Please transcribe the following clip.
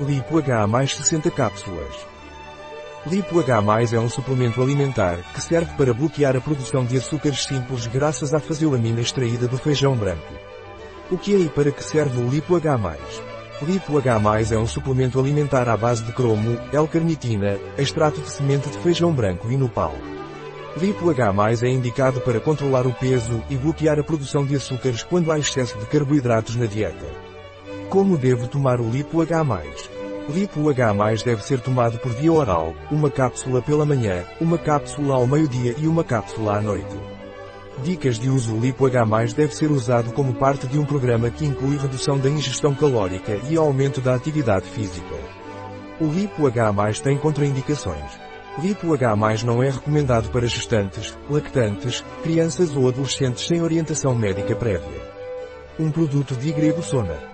Lipo H mais 60 cápsulas. Lipo H é um suplemento alimentar que serve para bloquear a produção de açúcares simples graças à faseolamina extraída do feijão branco. O que é e para que serve o Lipo H+. Lipo H+, é um suplemento alimentar à base de cromo, L-carnitina, extrato de semente de feijão branco e nopal. Lipo H+, é indicado para controlar o peso e bloquear a produção de açúcares quando há excesso de carboidratos na dieta. Como devo tomar o Lipo H+. Lipo H+, deve ser tomado por via oral, uma cápsula pela manhã, uma cápsula ao meio-dia e uma cápsula à noite. Dicas de uso Lipo H+, deve ser usado como parte de um programa que inclui redução da ingestão calórica e aumento da atividade física. O Lipo H+, tem contraindicações. Lipo H+, não é recomendado para gestantes, lactantes, crianças ou adolescentes sem orientação médica prévia. Um produto de Grego Sona.